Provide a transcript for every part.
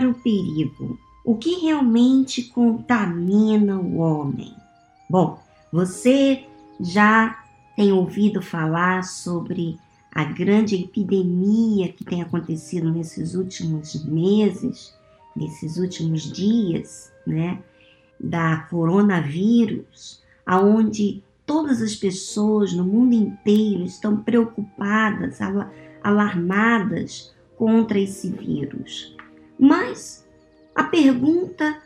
agora o perigo. O que realmente contamina o homem? Bom, você já tem ouvido falar sobre a grande epidemia que tem acontecido nesses últimos meses, nesses últimos dias, né, da coronavírus, aonde todas as pessoas no mundo inteiro estão preocupadas, alarmadas contra esse vírus. Mas a pergunta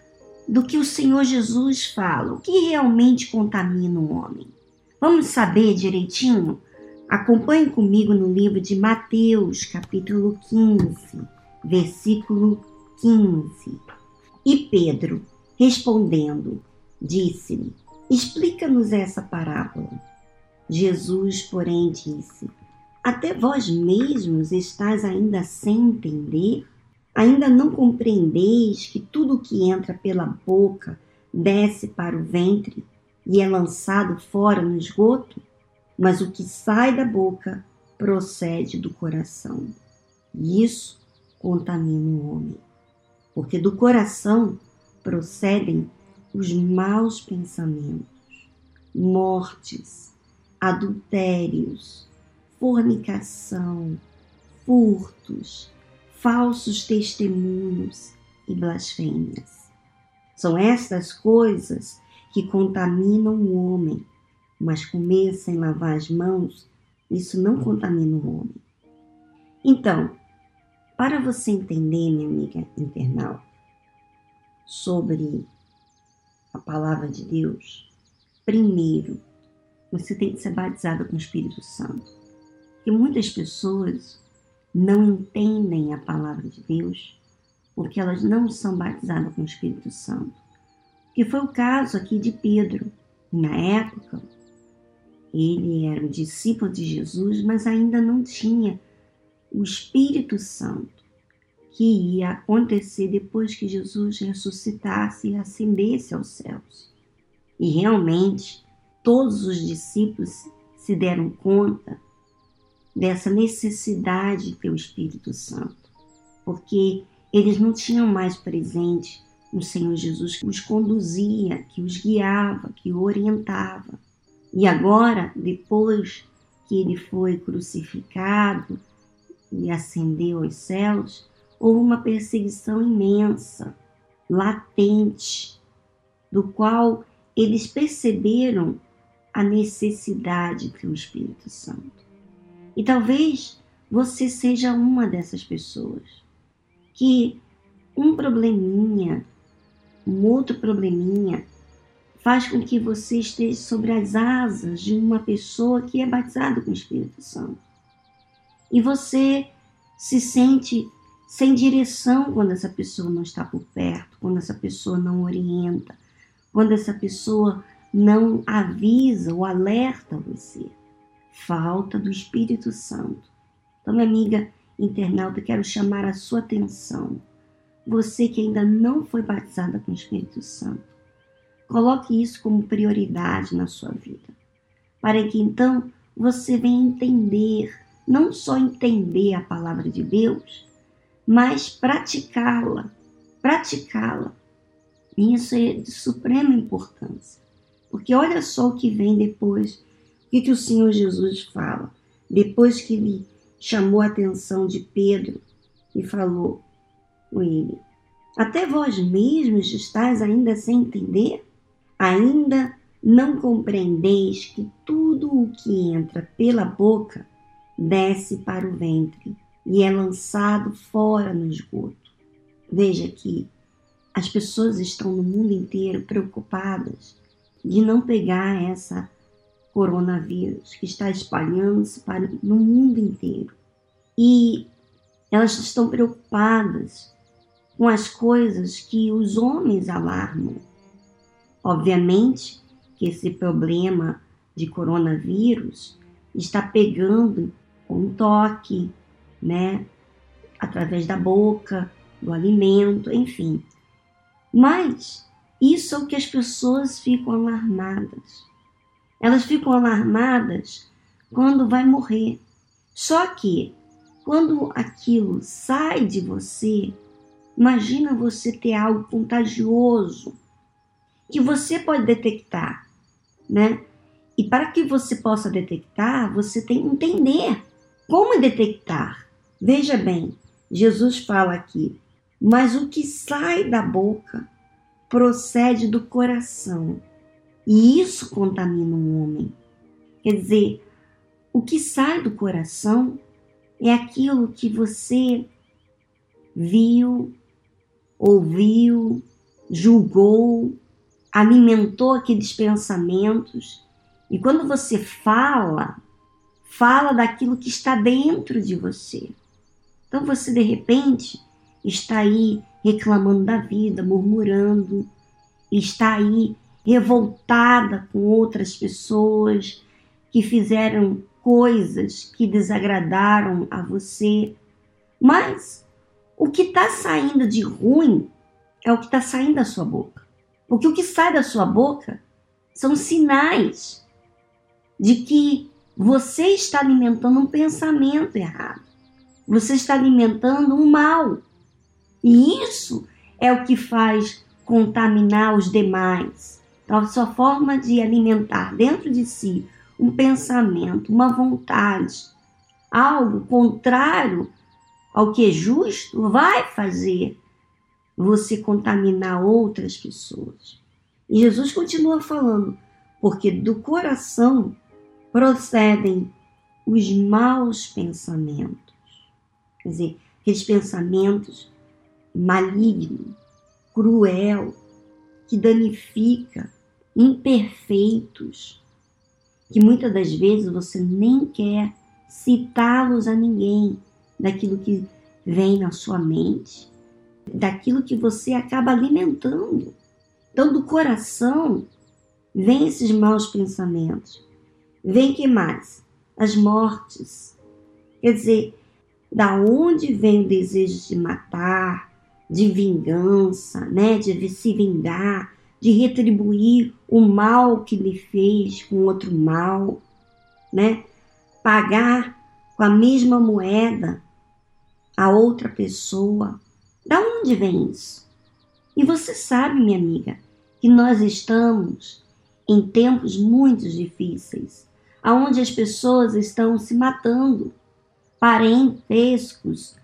do que o Senhor Jesus fala, o que realmente contamina o homem? Vamos saber direitinho? Acompanhe comigo no livro de Mateus, capítulo 15, versículo 15. E Pedro, respondendo, disse-lhe: Explica-nos essa parábola. Jesus, porém, disse: Até vós mesmos estáis ainda sem entender? Ainda não compreendeis que tudo que entra pela boca desce para o ventre e é lançado fora no esgoto? Mas o que sai da boca procede do coração. E isso contamina o homem. Porque do coração procedem os maus pensamentos, mortes, adultérios, fornicação, furtos, falsos testemunhos e blasfêmias. São estas coisas que contaminam o homem, mas comer sem lavar as mãos, isso não contamina o homem. Então, para você entender, minha amiga internauta, sobre a palavra de Deus, primeiro você tem que ser batizado com o Espírito Santo. Porque muitas pessoas não entendem a palavra de Deus porque elas não são batizadas com o Espírito Santo. Que foi o caso aqui de Pedro. Na época, ele era o discípulo de Jesus, mas ainda não tinha o Espírito Santo que ia acontecer depois que Jesus ressuscitasse e ascendesse aos céus. E realmente, todos os discípulos se deram conta dessa necessidade de ter o Espírito Santo, porque eles não tinham mais presente o Senhor Jesus que os conduzia, que os guiava, que orientava. E agora, depois que ele foi crucificado e ascendeu aos céus, houve uma perseguição imensa, latente, do qual eles perceberam a necessidade do Espírito Santo. E talvez você seja uma dessas pessoas que um probleminha, um outro probleminha, faz com que você esteja sobre as asas de uma pessoa que é batizada com o Espírito Santo. E você se sente sem direção quando essa pessoa não está por perto, quando essa pessoa não orienta, quando essa pessoa não avisa ou alerta você. Falta do Espírito Santo. Então, minha amiga internauta, quero chamar a sua atenção. Você que ainda não foi batizada com o Espírito Santo, coloque isso como prioridade na sua vida, para que então você venha entender, não só entender a palavra de Deus, mas praticá-la, praticá-la. Isso é de suprema importância. Porque olha só o que vem depois, o que, o Senhor Jesus fala. Depois que ele chamou a atenção de Pedro e falou com ele: Até vós mesmos estáis ainda sem entender? Ainda não compreendeis que tudo o que entra pela boca desce para o ventre e é lançado fora no esgoto. Veja que as pessoas estão no mundo inteiro preocupadas de não pegar essa coronavírus que está espalhando-se no mundo inteiro. E elas estão preocupadas com as coisas que os homens alarmam. Obviamente que esse problema de coronavírus está pegando com toque, né? Através da boca, do alimento, enfim. Mas isso é o que as pessoas ficam alarmadas. Elas ficam alarmadas quando vai morrer. Só que quando aquilo sai de você, Imagina você ter algo contagioso que você pode detectar, né? E para que você possa detectar, você tem que entender como detectar. Veja bem, Jesus fala aqui: mas o que sai da boca procede do coração, e isso contamina um homem. Quer dizer, o que sai do coração é aquilo que você viu, ouviu, julgou, alimentou aqueles pensamentos. E quando você fala, fala daquilo que está dentro de você. Então você de repente está aí reclamando da vida, murmurando, está aí revoltada com outras pessoas que fizeram coisas que desagradaram a você. Mas o que está saindo de ruim é o que está saindo da sua boca. Porque o que sai da sua boca são sinais de que você está alimentando um pensamento errado. Você está alimentando um mal. E isso é o que faz contaminar os demais. Então, sua forma de alimentar dentro de si um pensamento, uma vontade, algo contrário ao que é justo, vai fazer você contaminar outras pessoas. E Jesus continua falando, porque do coração procedem os maus pensamentos. Quer dizer, aqueles pensamentos malignos, cruel, que danifica, imperfeitos, que muitas das vezes você nem quer citá-los a ninguém daquilo que vem na sua mente, daquilo que você acaba alimentando. Então, do coração vem esses maus pensamentos. Vem que mais? As mortes. Quer dizer, da onde vem o desejo de matar, de vingança, né, de se vingar, de retribuir o mal que lhe fez com outro mal, né? Pagar com a mesma moeda a outra pessoa. Da onde vem isso? E você sabe, minha amiga, que nós estamos em tempos muito difíceis, aonde as pessoas estão se matando, parentescos,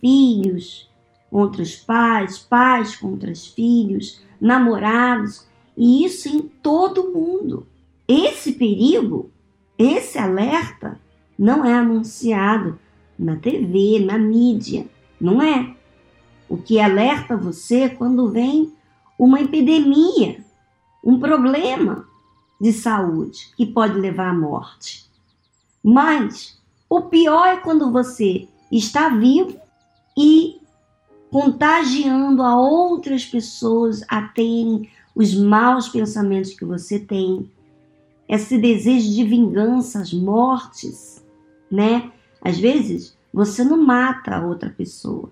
filhos contra os pais, pais contra os filhos, namorados, e isso em todo mundo. Esse perigo, esse alerta, não é anunciado na TV, na mídia, não é? O que alerta você quando vem uma epidemia, um problema de saúde que pode levar à morte. Mas o pior é quando você está vivo e contagiando a outras pessoas a terem os maus pensamentos que você tem, esse desejo de vingança, as mortes, né? Às vezes você não mata a outra pessoa,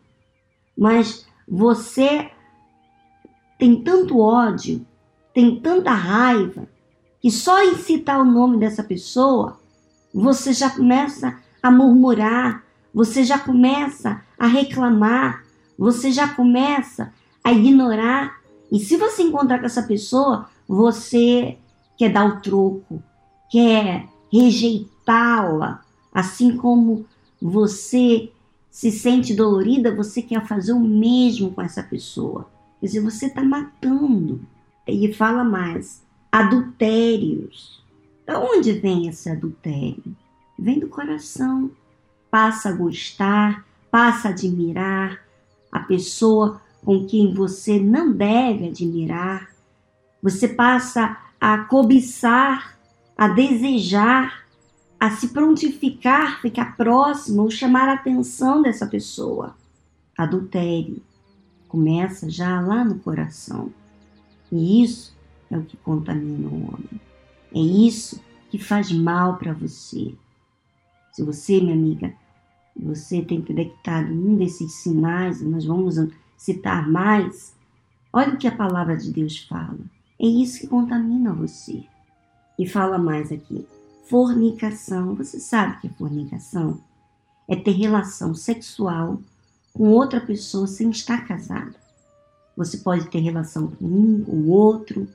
mas você tem tanto ódio, tem tanta raiva, que só em citar o nome dessa pessoa, você já começa a murmurar, você já começa a reclamar, você já começa a ignorar. E se você encontrar com essa pessoa, você quer dar o troco, quer rejeitá-la, assim como você se sente dolorida, você quer fazer o mesmo com essa pessoa. Quer dizer, você está matando. E fala mais: adultérios. Da onde vem esse adultério? Vem do coração. Passa a gostar, passa a admirar, a pessoa com quem você não deve admirar. Você passa a cobiçar, a desejar, a se prontificar, ficar próximo ou chamar a atenção dessa pessoa. Adultério começa já lá no coração. E isso é o que contamina o homem. É isso que faz mal para você. Se você, minha amiga, você tem detectado um desses sinais, nós vamos citar mais, olha o que a palavra de Deus fala. É isso que contamina você. E fala mais aqui. Fornicação. Você sabe o que é fornicação? É ter relação sexual com outra pessoa sem estar casada. Você pode ter relação com um, com outro.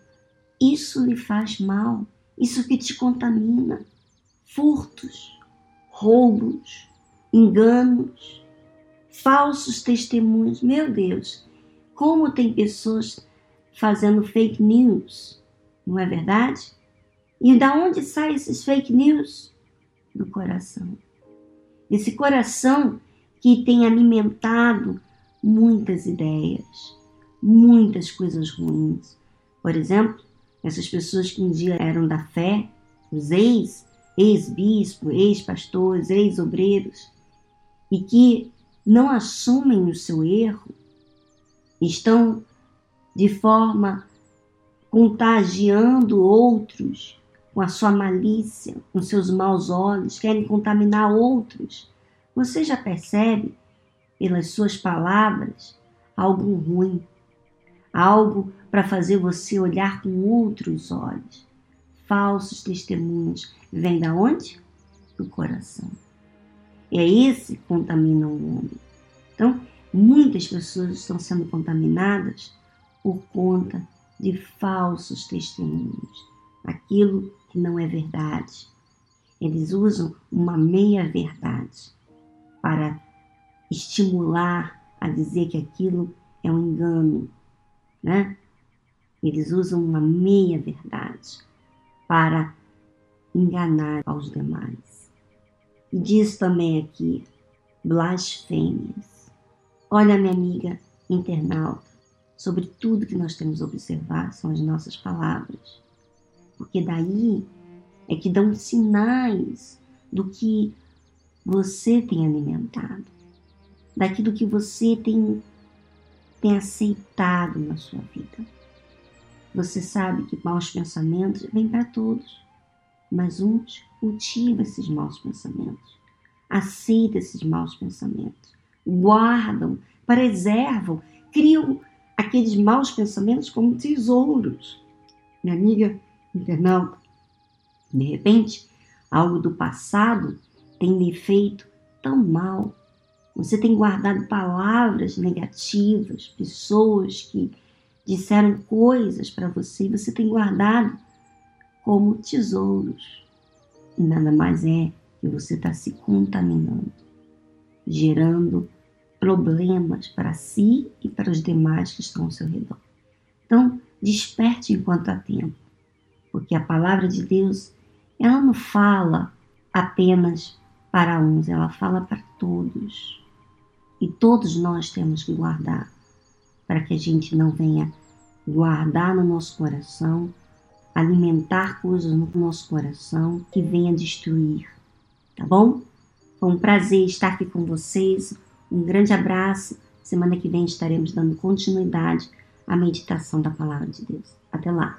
Isso lhe faz mal. Isso que te contamina. Furtos, roubos, enganos, falsos testemunhos. Meu Deus, como tem pessoas fazendo fake news, não é verdade? E da onde saem esses fake news? Do coração. Esse coração que tem alimentado muitas ideias, muitas coisas ruins. Por exemplo, essas pessoas que um dia eram da fé, os ex, ex-bispo, ex-pastores, ex-obreiros, e que não assumem o seu erro, estão de forma contagiando outros com a sua malícia, com seus maus olhos, querem contaminar outros. Você já percebe, pelas suas palavras, algo ruim, algo para fazer você olhar com outros olhos. Falsos testemunhos vêm da onde? Do coração. É esse que contamina o homem. Então, muitas pessoas estão sendo contaminadas por conta de falsos testemunhos, aquilo que não é verdade. Eles usam uma meia-verdade para estimular a dizer que aquilo é um engano, né? Eles usam uma meia-verdade para enganar aos demais. E diz também aqui blasfêmias. Olha, minha amiga internauta, sobre tudo que nós temos a observar são as nossas palavras. Porque daí é que dão sinais do que você tem alimentado, daquilo que você tem tem aceitado na sua vida. Você sabe que maus pensamentos vêm para todos, mas uns cultivam esses maus pensamentos, aceitam esses maus pensamentos, guardam, preservam, criam aqueles maus pensamentos como tesouros. Minha amiga internauta, de repente, algo do passado tem lhe feito tão mal você tem guardado palavras negativas, pessoas que disseram coisas para você, você tem guardado como tesouros. E nada mais é que você está se contaminando, gerando problemas para si e para os demais que estão ao seu redor. Então, desperte enquanto há tempo, porque a palavra de Deus, ela não fala apenas para uns, ela fala para todos. E todos nós temos que guardar, para que a gente não venha guardar no nosso coração, alimentar coisas no nosso coração que venha destruir. Tá bom? Foi um prazer estar aqui com vocês. Um grande abraço. Semana que vem estaremos dando continuidade à meditação da palavra de Deus. Até lá.